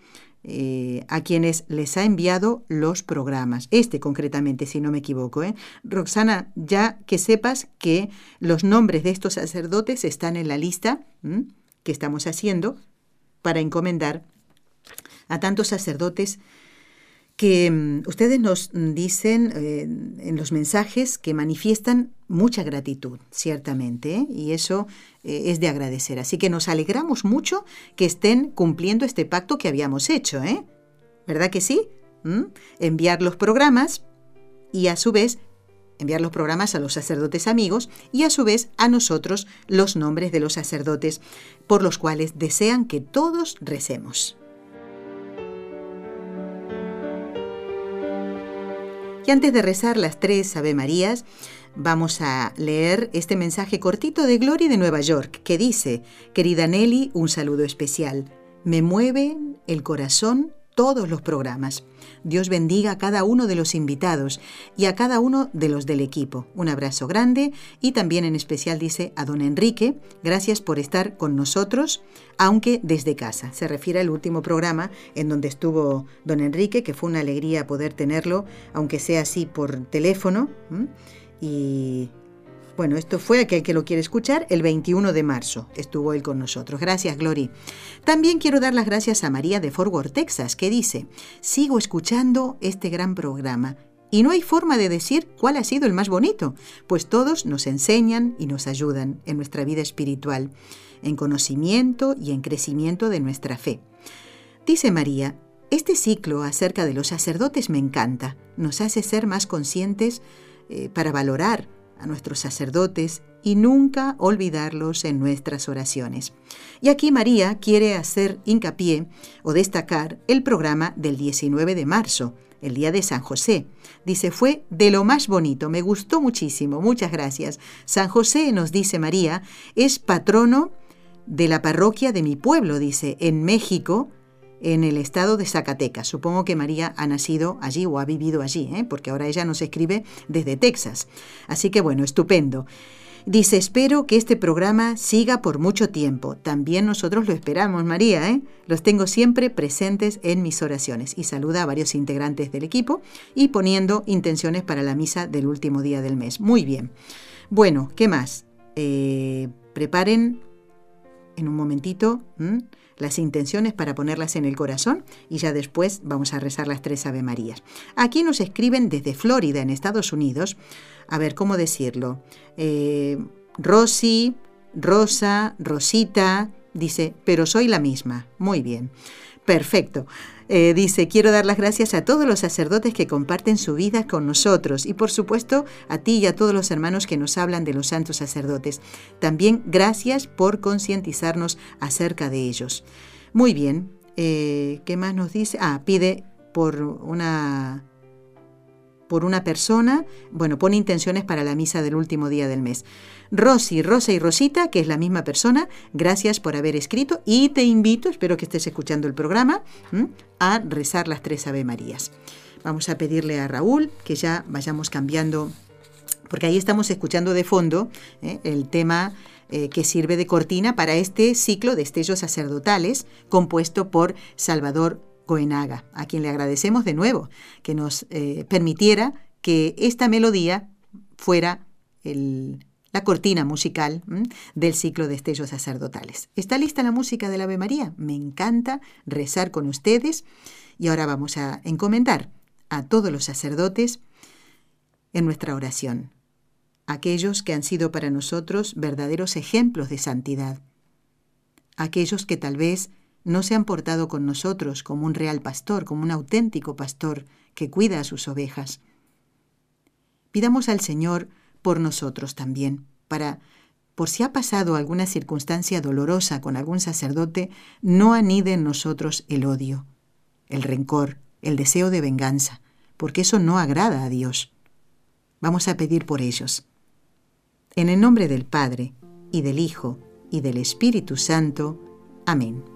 Speaker 1: eh, a quienes les ha enviado los programas. Este concretamente, si no me equivoco. ¿eh? Roxana, ya que sepas que los nombres de estos sacerdotes están en la lista que estamos haciendo para encomendar a tantos sacerdotes que mm, ustedes nos dicen eh, en los mensajes que manifiestan mucha gratitud, ciertamente, ¿eh? y eso eh, es de agradecer. Así que nos alegramos mucho que estén cumpliendo este pacto que habíamos hecho, ¿eh? ¿Verdad que sí? ¿Mm? Enviar los programas y a su vez enviar los programas a los sacerdotes amigos y a su vez a nosotros los nombres de los sacerdotes por los cuales desean que todos recemos. Y antes de rezar las tres Ave Marías, vamos a leer este mensaje cortito de Glory de Nueva York, que dice, querida Nelly, un saludo especial. Me mueve el corazón todos los programas. Dios bendiga a cada uno de los invitados y a cada uno de los del equipo. Un abrazo grande y también en especial dice a don Enrique, gracias por estar con nosotros, aunque desde casa. Se refiere al último programa en donde estuvo don Enrique, que fue una alegría poder tenerlo, aunque sea así por teléfono. Y bueno, esto fue aquel que lo quiere escuchar el 21 de marzo. Estuvo él con nosotros. Gracias, Glory. También quiero dar las gracias a María de Fort Worth, Texas, que dice, sigo escuchando este gran programa. Y no hay forma de decir cuál ha sido el más bonito, pues todos nos enseñan y nos ayudan en nuestra vida espiritual, en conocimiento y en crecimiento de nuestra fe. Dice María, este ciclo acerca de los sacerdotes me encanta, nos hace ser más conscientes eh, para valorar a nuestros sacerdotes y nunca olvidarlos en nuestras oraciones. Y aquí María quiere hacer hincapié o destacar el programa del 19 de marzo, el día de San José. Dice, fue de lo más bonito, me gustó muchísimo, muchas gracias. San José, nos dice María, es patrono de la parroquia de mi pueblo, dice, en México, en el estado de Zacatecas. Supongo que María ha nacido allí o ha vivido allí, ¿eh? porque ahora ella nos escribe desde Texas. Así que bueno, estupendo. Dice, espero que este programa siga por mucho tiempo. También nosotros lo esperamos, María. ¿eh? Los tengo siempre presentes en mis oraciones. Y saluda a varios integrantes del equipo y poniendo intenciones para la misa del último día del mes. Muy bien. Bueno, ¿qué más? Eh, preparen en un momentito las intenciones para ponerlas en el corazón y ya después vamos a rezar las tres Ave Marías. Aquí nos escriben desde Florida, en Estados Unidos, a ver cómo decirlo. Eh, Rosy, Rosa, Rosita, dice, pero soy la misma. Muy bien. Perfecto. Eh, dice, quiero dar las gracias a todos los sacerdotes que comparten su vida con nosotros y por supuesto a ti y a todos los hermanos que nos hablan de los santos sacerdotes. También gracias por concientizarnos acerca de ellos. Muy bien, eh, ¿qué más nos dice? Ah, pide por una por una persona, bueno, pone intenciones para la misa del último día del mes. Rosy, Rosa y Rosita, que es la misma persona, gracias por haber escrito y te invito, espero que estés escuchando el programa, a rezar las tres Ave Marías. Vamos a pedirle a Raúl que ya vayamos cambiando, porque ahí estamos escuchando de fondo ¿eh? el tema eh, que sirve de cortina para este ciclo de estellos sacerdotales compuesto por Salvador Goenaga, a quien le agradecemos de nuevo que nos eh, permitiera que esta melodía fuera la cortina musical del ciclo de estellos sacerdotales. ¿Está lista la música del Ave María? Me encanta rezar con ustedes y ahora vamos a encomendar a todos los sacerdotes en nuestra oración, aquellos que han sido para nosotros verdaderos ejemplos de santidad, aquellos que tal vez no se han portado con nosotros como un real pastor, como un auténtico pastor que cuida a sus ovejas. Pidamos al Señor por nosotros también, para, por si ha pasado alguna circunstancia dolorosa con algún sacerdote, no anide en nosotros el odio, el rencor, el deseo de venganza, porque eso no agrada a Dios. Vamos a pedir por ellos. En el nombre del Padre, y del Hijo, y del Espíritu Santo. Amén.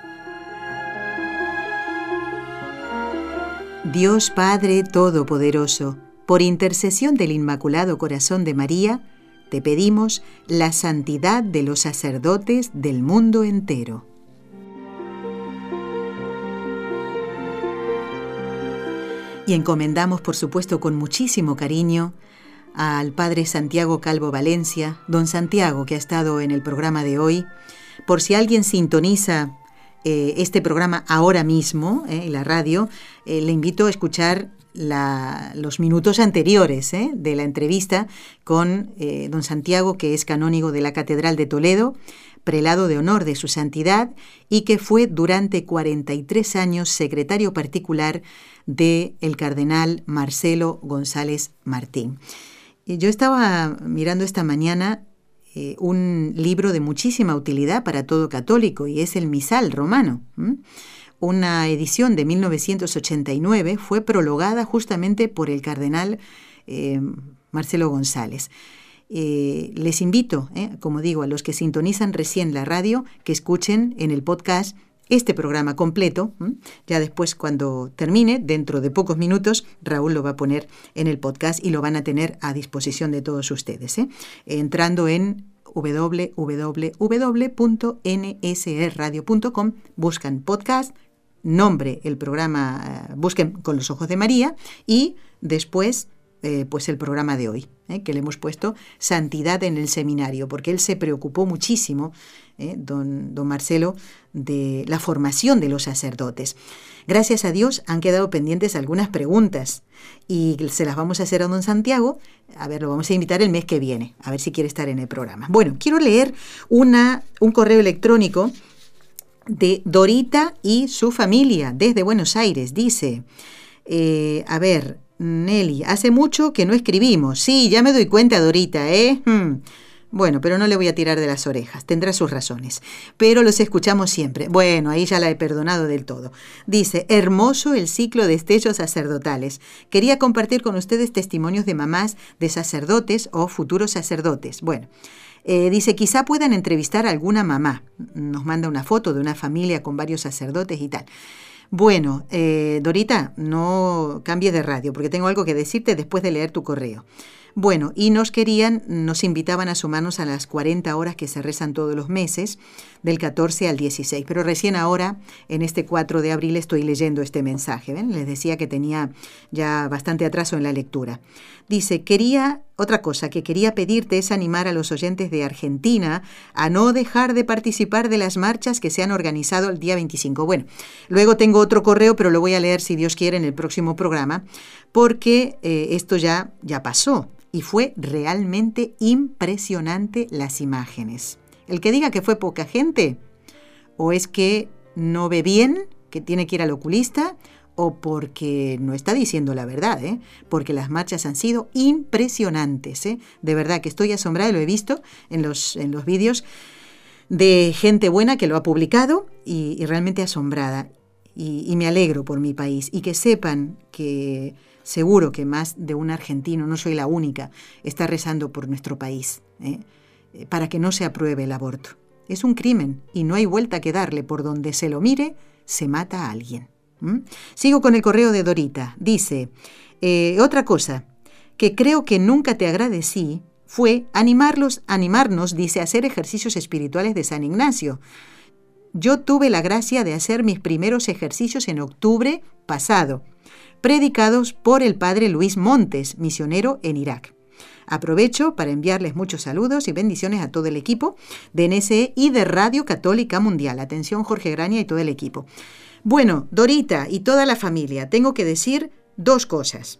Speaker 1: Dios Padre Todopoderoso, por intercesión del Inmaculado Corazón de María, te pedimos la santidad de los sacerdotes del mundo entero. Y encomendamos, por supuesto, con muchísimo cariño al Padre Santiago Calvo Valencia, don Santiago, que ha estado en el programa de hoy. Por si alguien sintoniza eh, este programa ahora mismo, eh, en la radio, eh, le invito a escuchar los minutos anteriores de la entrevista con don Santiago, que es canónigo de la Catedral de Toledo, prelado de honor de su santidad y que fue durante 43 años secretario particular del el cardenal Marcelo González Martín. Yo estaba mirando esta mañana eh, un libro de muchísima utilidad para todo católico y es el Misal romano. Una edición de 1989 fue prologada justamente por el cardenal eh, Marcelo González. Eh, les invito, como digo, a los que sintonizan recién la radio, que escuchen en el podcast este programa completo. Ya después, cuando termine, dentro de pocos minutos, Raúl lo va a poner en el podcast y lo van a tener a disposición de todos ustedes. ¿eh? Entrando en www.nsradio.com, buscan podcast, nombre el programa, eh, busquen con los ojos de María y después eh, pues el programa de hoy, eh, que le hemos puesto Santidad en el Seminario, porque él se preocupó muchísimo, eh, don, don Marcelo, de la formación de los sacerdotes. Gracias a Dios han quedado pendientes algunas preguntas y se las vamos a hacer a don Santiago. A ver, lo vamos a invitar el mes que viene, a ver si quiere estar en el programa. Bueno, quiero leer una, un correo electrónico de Dorita y su familia desde Buenos Aires. Dice, a ver, Nelly, hace mucho que no escribimos. Sí, ya me doy cuenta, Dorita, ¿eh? Hmm. Bueno, pero no le voy a tirar de las orejas, tendrá sus razones. Pero los escuchamos siempre. Bueno, ahí ya la he perdonado del todo. Dice, hermoso el ciclo de estellos sacerdotales. Quería compartir con ustedes testimonios de mamás de sacerdotes o futuros sacerdotes. Bueno. Eh, dice, quizá puedan entrevistar a alguna mamá. Nos manda una foto de una familia con varios sacerdotes y tal. Bueno, eh, Dorita, no cambies de radio porque tengo algo que decirte después de leer tu correo. Bueno, y nos querían, nos invitaban a sumarnos a las 40 horas que se rezan todos los meses, del 14 al 16. Pero recién ahora, en este 4 de abril, estoy leyendo este mensaje. ¿ven? Les decía que tenía ya bastante atraso en la lectura. Dice, quería, otra cosa que quería pedirte es animar a los oyentes de Argentina a no dejar de participar de las marchas que se han organizado el día 25. Bueno, luego tengo otro correo, pero lo voy a leer si Dios quiere en el próximo programa, porque eh, esto ya, ya pasó y fue realmente impresionante las imágenes. El que diga que fue poca gente, o es que no ve bien, que tiene que ir al oculista, o porque no está diciendo la verdad, ¿eh? porque las marchas han sido impresionantes. ¿eh? De verdad que estoy asombrada, lo he visto en los, en los vídeos de gente buena que lo ha publicado y, realmente asombrada. y me alegro por mi país y que sepan que Seguro que más de un argentino, no soy la única, está rezando por nuestro país, ¿eh? Eh, para que no se apruebe el aborto. Es un crimen y no hay vuelta que darle. Por donde se lo mire, se mata a alguien. Sigo con el correo de Dorita. Dice, eh, otra cosa que creo que nunca te agradecí fue animarlos, animarnos, dice, a hacer ejercicios espirituales de San Ignacio. Yo tuve la gracia de hacer mis primeros ejercicios en octubre pasado predicados por el padre Luis Montes, misionero en Irak. Aprovecho para enviarles muchos saludos y bendiciones a todo el equipo de NSE y de Radio Católica Mundial. Atención Jorge Graña y todo el equipo. Bueno, Dorita y toda la familia, tengo que decir dos cosas.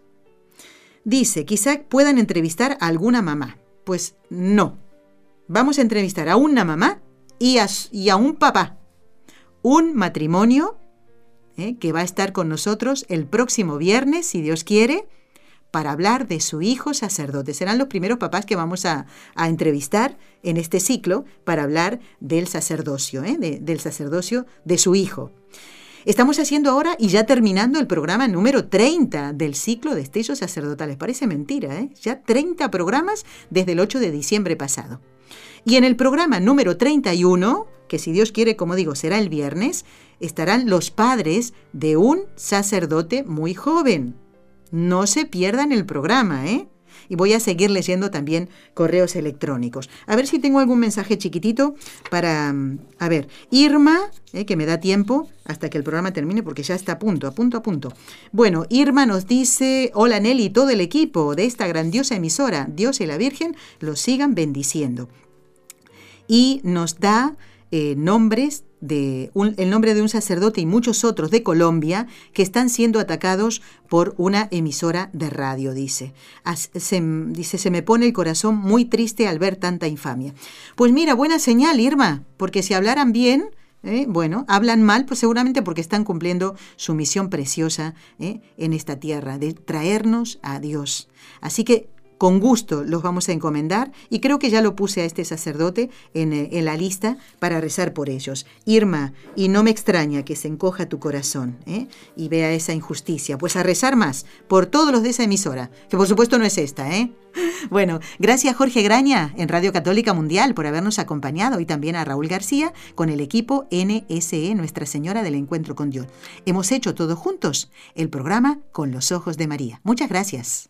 Speaker 1: Dice, quizá puedan entrevistar a alguna mamá. Pues no. Vamos a entrevistar a una mamá y a, un papá. Un matrimonio ¿eh? que va a estar con nosotros el próximo viernes, si Dios quiere, para hablar de su hijo sacerdote. Serán los primeros papás que vamos a, entrevistar en este ciclo para hablar del sacerdocio, ¿eh? del sacerdocio de su hijo. Estamos haciendo ahora y ya terminando el programa número 30 del ciclo de estellos sacerdotales. Parece mentira, ¿eh? Ya 30 programas desde el 8 de diciembre pasado. Y en el programa número 31, que si Dios quiere, como digo, será el viernes, estarán los padres de un sacerdote muy joven. No se pierdan el programa, ¿eh? Y voy a seguir leyendo también correos electrónicos. A ver si tengo algún mensaje chiquitito para... Mm, a ver, Irma, ¿eh? que me da tiempo hasta que el programa termine porque ya está a punto, a punto, a punto. Bueno, Irma nos dice, hola Nelly todo el equipo de esta grandiosa emisora, Dios y la Virgen los sigan bendiciendo. Y nos da eh, nombres de el nombre de un sacerdote y muchos otros de Colombia que están siendo atacados por una emisora de radio, dice. Se, dice, se me pone el corazón muy triste al ver tanta infamia. Pues mira, buena señal, Irma, porque si hablaran bien, ¿eh? bueno, hablan mal, pues seguramente porque están cumpliendo su misión preciosa ¿eh? en esta tierra, de traernos a Dios. Así que con gusto los vamos a encomendar y creo que ya lo puse a este sacerdote en, eh, la lista para rezar por ellos. Irma, y no me extraña que se encoja tu corazón y vea esa injusticia, pues a rezar más por todos los de esa emisora, que por supuesto no es esta, ¿eh? Bueno, gracias Jorge Graña en Radio Católica Mundial por habernos acompañado y también a Raúl García con el equipo NSE Nuestra Señora del Encuentro con Dios. Hemos hecho todos juntos el programa Con los Ojos de María. Muchas gracias.